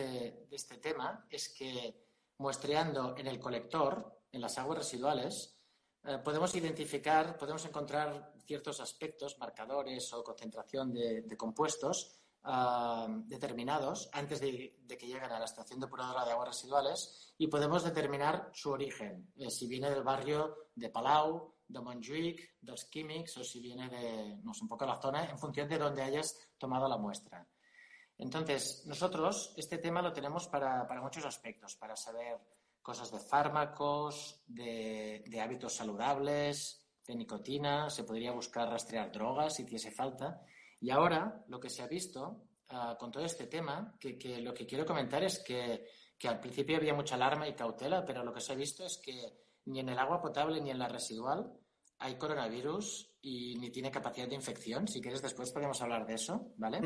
de este tema es que muestreando en el colector, en las aguas residuales, eh, podemos identificar, podemos encontrar ciertos aspectos, marcadores o concentración de, de compuestos Ah, determinados antes de, que lleguen a la estación depuradora de aguas residuales y podemos determinar su origen, eh, si viene del barrio de Palau, de Montjuic, los Químics o si viene de, no sé, un poco la zona, en función de donde hayas tomado la muestra. Entonces, nosotros este tema lo tenemos para, muchos aspectos, para saber cosas de fármacos, de, hábitos saludables, de nicotina, se podría buscar rastrear drogas si hiciese falta. Y ahora lo que se ha visto ah, con todo este tema, que, lo que quiero comentar es que, al principio había mucha alarma y cautela, pero lo que se ha visto es que ni en el agua potable ni en la residual hay coronavirus y ni tiene capacidad de infección. Si quieres, después podemos hablar de eso, ¿vale?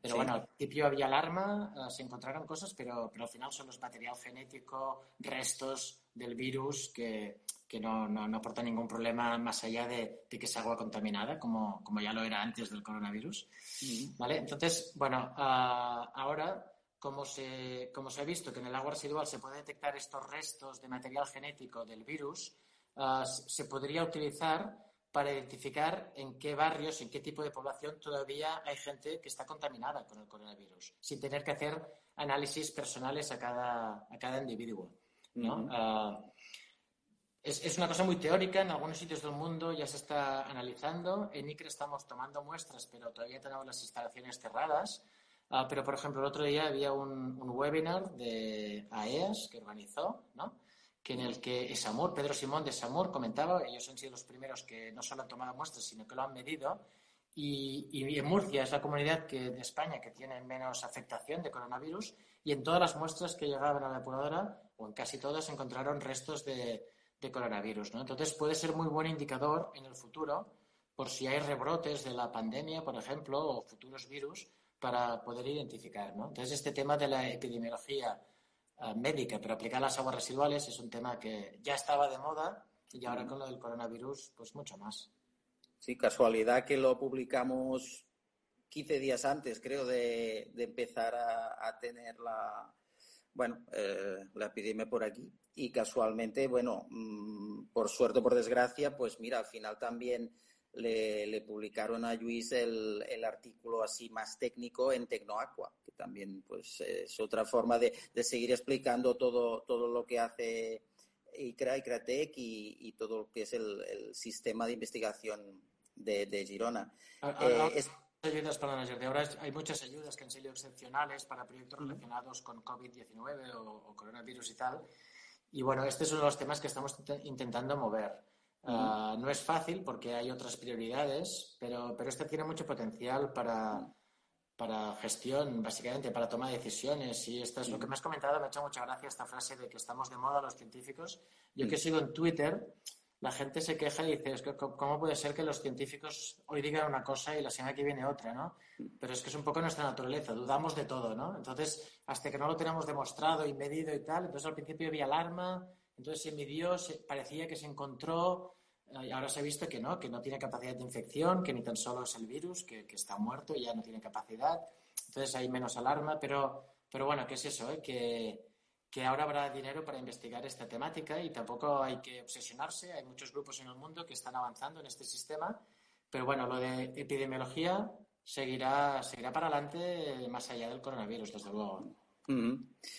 Pero bueno, al principio había alarma, ah, se encontraron cosas, pero, pero al final son los material genético, restos del virus que, que no, no, aporta ningún problema más allá de, que es agua contaminada, como, como, ya lo era antes del coronavirus. Mm. ¿Vale? Entonces, bueno, ah, ahora, como se, como se ha visto que en el agua residual se puede detectar estos restos de material genético del virus, ah, se podría utilizar para identificar en qué barrios, en qué tipo de población todavía hay gente que está contaminada con el coronavirus, sin tener que hacer análisis personales a cada, a cada individuo. ¿no? Es, una cosa muy teórica, en algunos sitios del mundo ya se está analizando. En ICRE estamos tomando muestras, pero todavía tenemos las instalaciones cerradas. Ah, pero, por ejemplo, el otro día había un, webinar de AEAS que organizó, ¿no? Que en el que Esamur, Pedro Simón de Samur comentaba, ellos han sido los primeros que no solo han tomado muestras, sino que lo han medido. Y, y en Murcia es la comunidad que, de España que tiene menos afectación de coronavirus. Y en todas las muestras que llegaban a la depuradora, o en casi todas, encontraron restos de, de coronavirus. ¿no? Entonces puede ser muy buen indicador en el futuro por si hay rebrotes de la pandemia, por ejemplo, o futuros virus para poder identificar. ¿no? Entonces este tema de la epidemiología médica, pero aplicar a las aguas residuales es un tema que ya estaba de moda y ahora con lo del coronavirus, pues mucho más. Sí, casualidad que lo publicamos 15 días antes, creo, de, empezar a, tener la, bueno, eh, la epidemia por aquí y casualmente, bueno, mm, por suerte o por desgracia, pues mira, al final también le, publicaron a Luis el, artículo así más técnico en Tecnoaqua, también pues es otra forma de, seguir explicando todo, todo lo que hace ICRA, ICRATEC y, y todo lo que es el, sistema de investigación de, Girona. Eh, ayudas, para ahora hay muchas ayudas que han sido excepcionales para proyectos relacionados con COVID-19 o, coronavirus y tal. Y bueno, este es uno de los temas que estamos intentando mover. Ah, no es fácil porque hay otras prioridades, pero, pero este tiene mucho potencial para, para gestión, básicamente, para toma de decisiones. Y esto es lo que me has comentado, me ha hecho mucha gracia esta frase de que estamos de moda los científicos. Yo que sigo en Twitter, la gente se queja y dice, ¿cómo puede ser que los científicos hoy digan una cosa y la semana que viene otra, ¿no? Pero es que es un poco nuestra naturaleza, dudamos de todo, ¿no? Entonces, hasta que no lo tenemos demostrado y medido y tal, entonces al principio había alarma, entonces se midió, parecía que se encontró, ahora se ha visto que no, que no tiene capacidad de infección, que ni tan solo es el virus, que, está muerto y ya no tiene capacidad, entonces hay menos alarma, pero, pero bueno, ¿qué es eso? Eh? Que que ahora habrá dinero para investigar esta temática y tampoco hay que obsesionarse. Hay muchos grupos en el mundo que están avanzando en este sistema, pero bueno, lo de epidemiología seguirá, seguirá para adelante más allá del coronavirus, desde luego.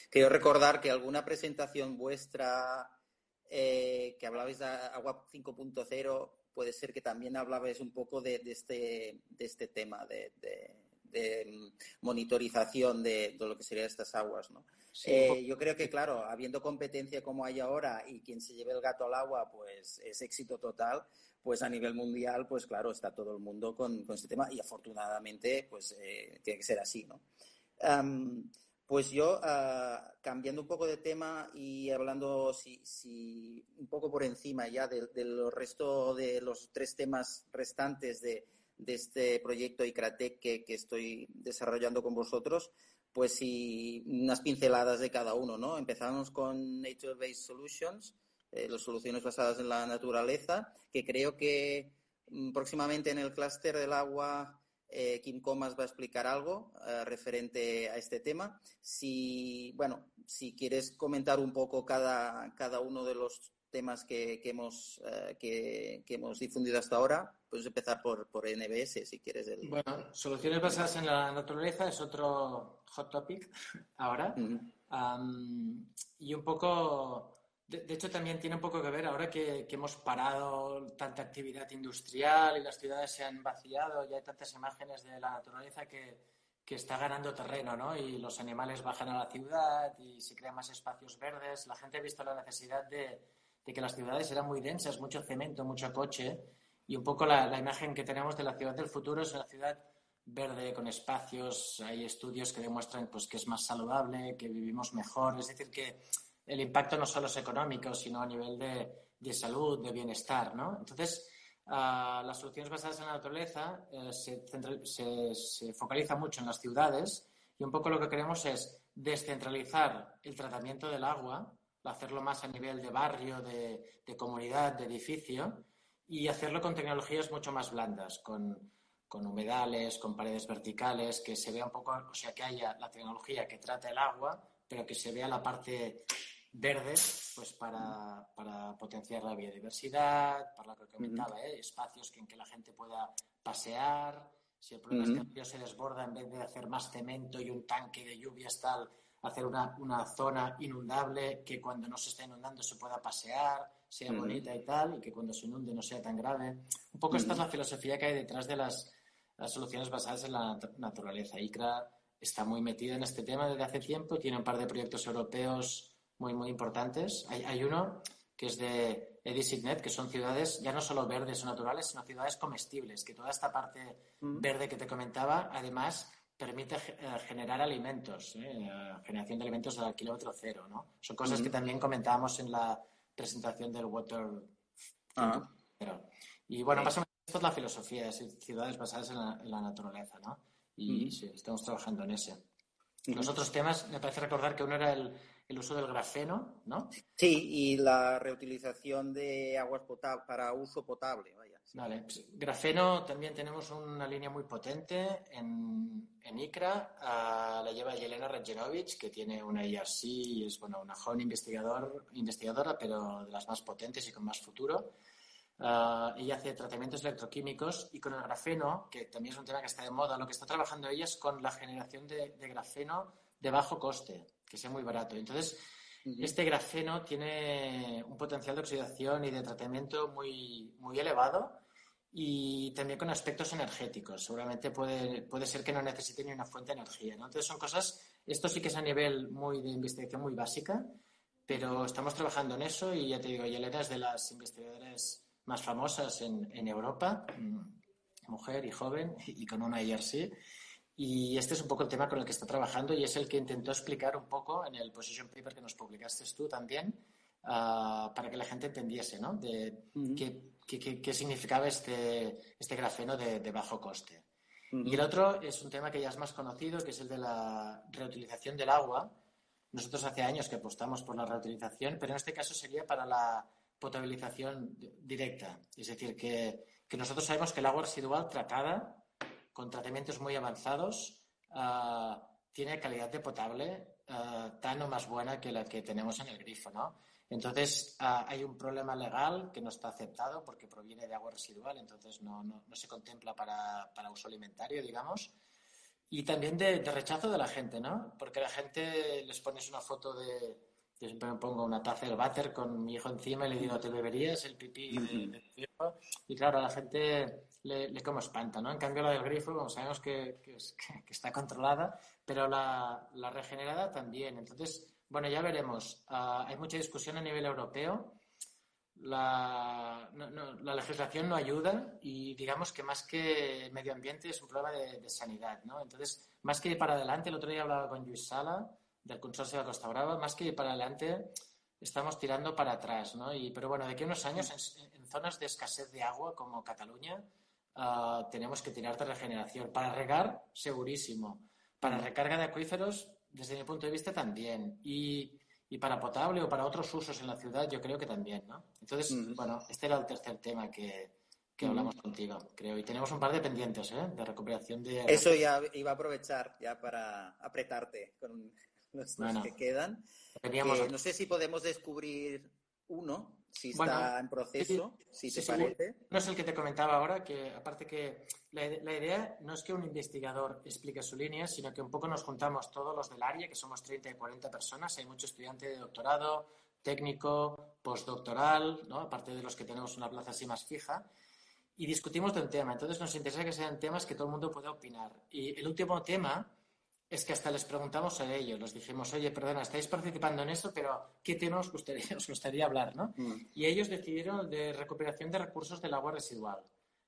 Quiero recordar que alguna presentación vuestra eh, que hablabais de agua 5.0, puede ser que también hablabais un poco de, este, de este tema de, monitorización de, lo que serían estas aguas, ¿no? Eh, yo creo que, claro, habiendo competencia como hay ahora y quien se lleve el gato al agua, pues es éxito total, pues a nivel mundial, pues claro, está todo el mundo con, este tema y afortunadamente, pues eh, tiene que ser así, ¿no? Pues yo, ah, cambiando un poco de tema y hablando si, un poco por encima ya del de resto de los tres temas restantes de, este proyecto ICRATEC que, que, estoy desarrollando con vosotros, pues si unas pinceladas de cada uno, ¿no? Empezamos con Nature Based Solutions, eh, las soluciones basadas en la naturaleza, que creo que mm, próximamente en el clúster del agua eh, Kim Comas va a explicar algo eh, referente a este tema. Si, bueno, si quieres comentar un poco cada, cada uno de los temas que, hemos, eh, que, hemos difundido hasta ahora, puedes empezar por, por NBS, si quieres. Bueno, soluciones basadas en la naturaleza es otro hot topic ahora. y un poco de, hecho, también tiene un poco que ver ahora que, hemos parado tanta actividad industrial y las ciudades se han vaciado, ya hay tantas imágenes de la naturaleza que, está ganando terreno, ¿no? Y los animales bajan a la ciudad y se crean más espacios verdes. La gente ha visto la necesidad de, que las ciudades eran muy densas, mucho cemento, mucho coche. Y un poco la, la imagen que tenemos de la ciudad del futuro es una ciudad verde con espacios. Hay estudios que demuestran pues, que es más saludable, que vivimos mejor. Es decir, que el impacto no solo es económico, sino a nivel de, salud, de bienestar, ¿no? Entonces, ah, las soluciones basadas en la naturaleza eh, se, se, focaliza mucho en las ciudades y un poco lo que queremos es descentralizar el tratamiento del agua, hacerlo más a nivel de barrio, de, comunidad, de edificio y hacerlo con tecnologías mucho más blandas, con, con humedales, con paredes verticales, que se vea un poco, o sea, que haya la tecnología que trata el agua, pero que se vea la parte verde pues para, potenciar la biodiversidad, para lo que comentaba, ¿eh? espacios en que la gente pueda pasear. Si el problema es que el río se desborda, en vez de hacer más cemento y un tanque de lluvias tal, hacer una, zona inundable que cuando no se está inundando se pueda pasear, sea bonita y tal, y que cuando se inunde no sea tan grave. Un poco esta es la filosofía que hay detrás de las, las soluciones basadas en la naturaleza. ICRA está muy metida en este tema desde hace tiempo, tiene un par de proyectos europeos muy, muy importantes. Hay, hay uno que es de Edisignet, que son ciudades ya no solo verdes o naturales, sino ciudades comestibles, que toda esta parte mm. verde que te comentaba, además, permite eh, generar alimentos, ¿eh? generación de alimentos al kilómetro cero, ¿no? Son cosas mm. que también comentábamos en la presentación del Water. Ah. Y bueno, menos esto es la filosofía, de ciudades basadas en la, naturaleza, ¿no? Y mm. sí, estamos trabajando en ese. Los otros temas, me parece recordar que uno era el, el uso del grafeno, ¿no? Sí, y la reutilización de aguas potables para uso potable, vaya. Vale, pues, grafeno también tenemos una línea muy potente en, ICRA, la lleva Yelena Redgenovich, que tiene una IRC y es bueno, una joven investigador, investigadora, pero de las más potentes y con más futuro. Uh, ella hace tratamientos electroquímicos y con el grafeno, que también es un tema que está de moda, lo que está trabajando ella es con la generación de grafeno de bajo coste que sea muy barato. Entonces, este grafeno tiene un potencial de oxidación y de tratamiento muy, muy elevado y también con aspectos energéticos. Seguramente puede, puede ser que no necesite ni una fuente de energía. Entonces, son cosas, esto sí que es a nivel muy de investigación muy básica, pero estamos trabajando en eso y ya te digo, Yelena es de las investigadoras más famosas en, en Europa, mm, mujer y joven y con una IRC. Y este es un poco el tema con el que está trabajando y es el que intentó explicar un poco en el position paper que nos publicaste tú también, ah, para que la gente entendiese ¿no? de qué, qué, significaba este, este grafeno de, bajo coste. Y el otro es un tema que ya es más conocido, que es el de la reutilización del agua. Nosotros hace años que apostamos por la reutilización, pero en este caso sería para la potabilización directa. Es decir, que, que nosotros sabemos que el agua residual tratada con tratamientos muy avanzados, ah, tiene calidad de potable ah, tan o más buena que la que tenemos en el grifo, ¿no? Entonces, ah, hay un problema legal que no está aceptado porque proviene de agua residual, entonces no, no, se contempla para, para, uso alimentario, digamos. Y también de, rechazo de la gente, ¿no? Porque la gente les pones una foto de, Yo siempre me pongo una taza del váter con mi hijo encima y le digo, ¿te beberías el pipí de, grifo? Y claro, la gente le, le, como espanta, ¿no? En cambio, la del grifo, como sabemos que, que, está controlada, pero la, la, regenerada también. Entonces, bueno, ya veremos. Uh, hay mucha discusión a nivel europeo. La, no, no, la, legislación no ayuda y digamos que más que medio ambiente es un problema de, de sanidad, ¿no? Entonces, más que ir para adelante, el otro día hablaba con Luis Sala, del consorcio de la Costa Brava, más que ir para adelante, estamos tirando para atrás, ¿no? Y, pero bueno, de aquí a unos años, en, en zonas de escasez de agua como Cataluña, uh, tenemos que tirar de regeneración. Para regar, segurísimo. Para recarga de acuíferos, desde mi punto de vista, también. Y, y para potable o para otros usos en la ciudad, yo creo que también, ¿no? Entonces, mm. bueno, este era el tercer tema que, que hablamos contigo, creo. Y tenemos un par de pendientes, ¿eh? De recuperación de... Eso ya iba a aprovechar ya para apretarte con los, bueno, que quedan. Que no sé si podemos descubrir uno, si está bueno, en proceso, sí, si te sí, parece. No es el que te comentaba ahora, que aparte que la, la, idea no es que un investigador explique su línea, sino que un poco nos juntamos todos los del área, que somos 30 y 40 personas, hay muchos estudiantes de doctorado, técnico, postdoctoral, ¿no? aparte de los que tenemos una plaza así más fija, y discutimos de un tema. Entonces nos interesa que sean temas que todo el mundo pueda opinar. Y el último tema es que hasta les preguntamos a ellos, les dijimos, oye, perdona, estáis participando en esto, pero ¿qué tema os gustaría, os gustaría hablar? ¿no? Mm. Y ellos decidieron de recuperación de recursos del agua residual.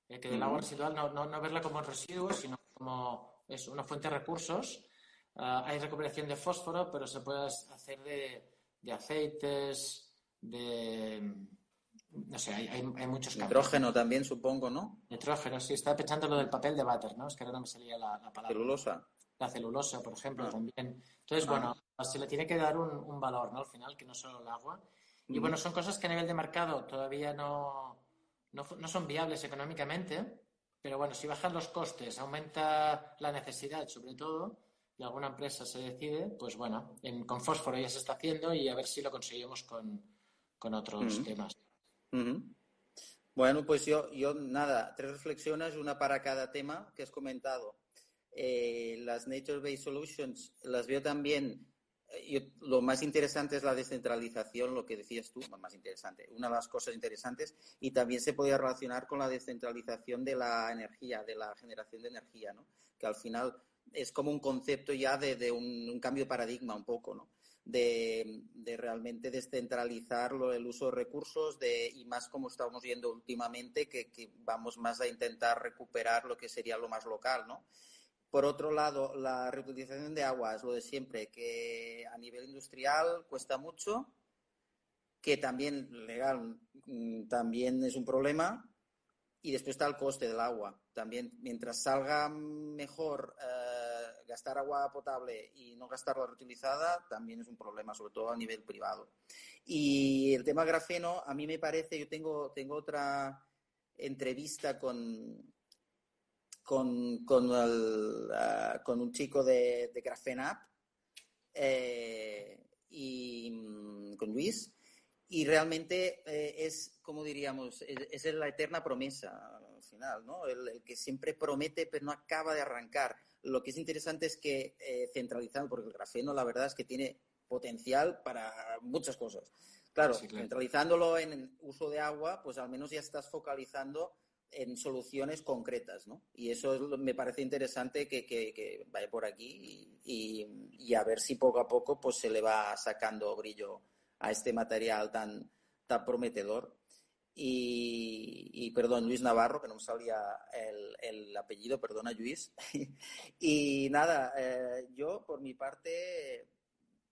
Eh, que del mm. agua residual no, no, no, verla como residuo, sino como es una fuente de recursos. Uh, hay recuperación de fósforo, pero se puede hacer de, de aceites, de... No sé, hay, hay, hay muchos campos. Nitrógeno también, supongo, ¿no? Nitrógeno, sí. Estaba pensando lo del papel de váter, ¿no? Es que ahora no me salía la, la palabra. Celulosa la celulosa, por ejemplo, ah. también. Entonces, ah. bueno, se le tiene que dar un, un, valor, ¿no? Al final, que no solo el agua. Y bueno, son cosas que a nivel de mercado todavía no, no, no, son viables económicamente, pero bueno, si bajan los costes, aumenta la necesidad, sobre todo, y alguna empresa se decide, pues bueno, en, con fósforo ya se está haciendo y a ver si lo conseguimos con, con otros uh -huh. temas. Uh -huh. Bueno, pues yo, yo nada, tres reflexiones, una para cada tema que has comentado. Eh, las Nature-Based Solutions las veo también. Eh, lo más interesante es la descentralización, lo que decías tú, más interesante, una de las cosas interesantes, y también se podía relacionar con la descentralización de la energía, de la generación de energía, ¿no? que al final es como un concepto ya de, un, cambio de paradigma un poco, ¿no? de, realmente descentralizar el uso de recursos de, y más como estamos viendo últimamente, que, que, vamos más a intentar recuperar lo que sería lo más local, ¿no? Por otro lado, la reutilización de agua es lo de siempre, que a nivel industrial cuesta mucho, que también legal mm, también es un problema, y después está el coste del agua. También, mientras salga mejor eh, gastar agua potable y no gastarla reutilizada, también es un problema, sobre todo a nivel privado. Y el tema grafeno, a mí me parece, yo tengo, tengo otra entrevista con, con, con, el, uh, con un chico de, de Graphenap eh, y mm, con Luis. Y realmente eh, es, como diríamos, es, es, la eterna promesa al final, ¿no? El, el, que siempre promete pero no acaba de arrancar. Lo que es interesante es que eh, centralizando, porque el grafeno la verdad es que tiene potencial para muchas cosas. Claro, sí, claro, centralizándolo en uso de agua, pues al menos ya estás focalizando en soluciones concretas, ¿no? Y eso es, me parece interesante que, que, que vaya por aquí y, y, a ver si poco a poco pues se le va sacando brillo a este material tan, tan prometedor. Y, y, perdón, Luis Navarro, que no me salía el, el apellido, perdona Luis. y nada, eh, yo por mi parte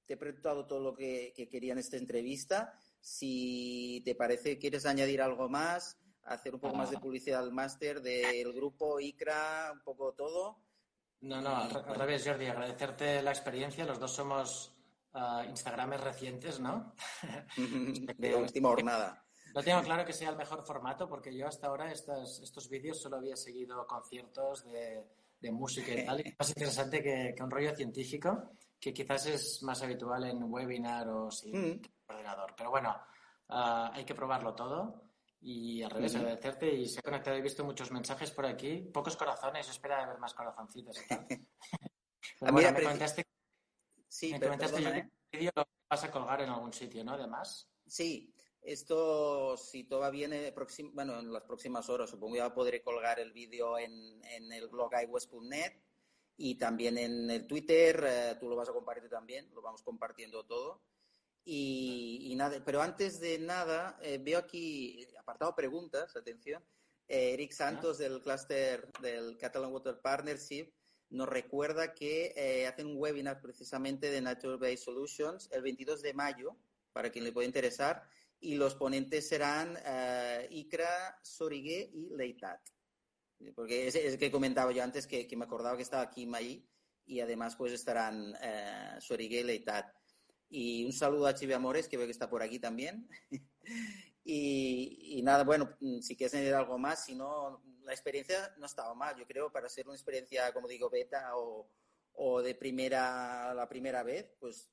te he preguntado todo lo que, que quería en esta entrevista. Si te parece, quieres añadir algo más, hacer un poco ah. más de publicidad al máster del grupo ICRA, un poco todo. No, no, al, revés, Jordi, agradecerte la experiencia. Los dos somos uh, Instagrames recientes, ¿no? de última jornada. No tengo claro que sea el mejor formato porque yo hasta ahora estos, estos vídeos solo había seguido conciertos de, de música y tal. Y es más interesante que, que, un rollo científico que quizás es más habitual en webinar o sin mm. ordenador. Pero bueno, uh, hay que probarlo todo. Y al revés, uh -huh. agradecerte y se ha conectado. He visto muchos mensajes por aquí, pocos corazones, espera de ver más corazoncitos y tal. Pero bueno, me comentaste, sí, me comentaste perdona, yo, ¿eh? vas a colgar en algún sitio, ¿no? Además. Sí, esto, si todo va bien, eh, bueno, en las próximas horas supongo ya podré colgar el vídeo en, en el blog iWest.net y también en el Twitter, eh, tú lo vas a compartir también, lo vamos compartiendo todo. Y, nada, pero antes de nada, eh, veo aquí, apartado preguntas, atención, Eric Santos del cluster del Catalan Water Partnership nos recuerda que hacen un webinar precisamente de Nature Based Solutions el 22 de mayo, para quien le pueda interesar, y los ponentes serán Ikra, Sorigué y Leitat. Porque es, es, que comentaba yo antes que, que, me acordaba que estaba aquí ahí y además pues estarán Sorigué y Leitat. Y un saludo a Chive Amores, que veo que está por aquí también. y, y, nada, bueno, si quieres añadir algo más, si no, la experiencia no estaba mal, yo creo, para ser una experiencia, como digo, beta o, o de primera, la primera vez, pues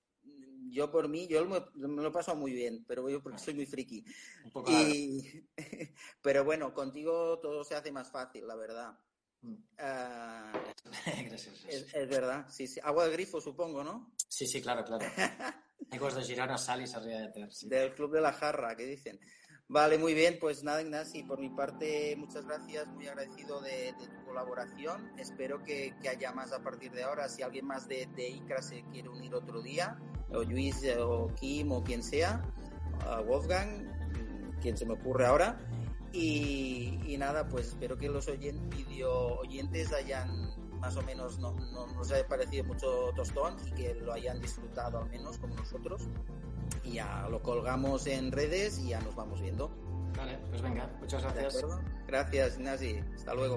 yo por mí, yo me, me lo paso muy bien, pero yo porque soy muy friki. Y, pero bueno, contigo todo se hace más fácil, la verdad. Mm. Uh, Gracias. Es, es, verdad, sí, sí. Agua de grifo, supongo, ¿no? Sí, sí, claro, claro. Aguas de Girona, Sal y Sarriá de Ter. Sí. Del Club de la Jarra, que dicen. Vale, muy bien, pues nada, Ignasi, por mi parte, muchas gracias, muy agradecido de, de tu colaboración. Espero que, que, haya más a partir de ahora. Si alguien más de, de ICRA se quiere unir otro día, o Luis, o Kim, o quien sea, Wolfgang, quien se me ocurre ahora. Y, y nada, pues espero que los video oyentes hayan más o menos no, no nos haya parecido mucho tostón y que lo hayan disfrutado al menos como nosotros y ya lo colgamos en redes y ya nos vamos viendo. Vale, pues venga, muchas gracias. Gracias, Ignasi. Hasta luego.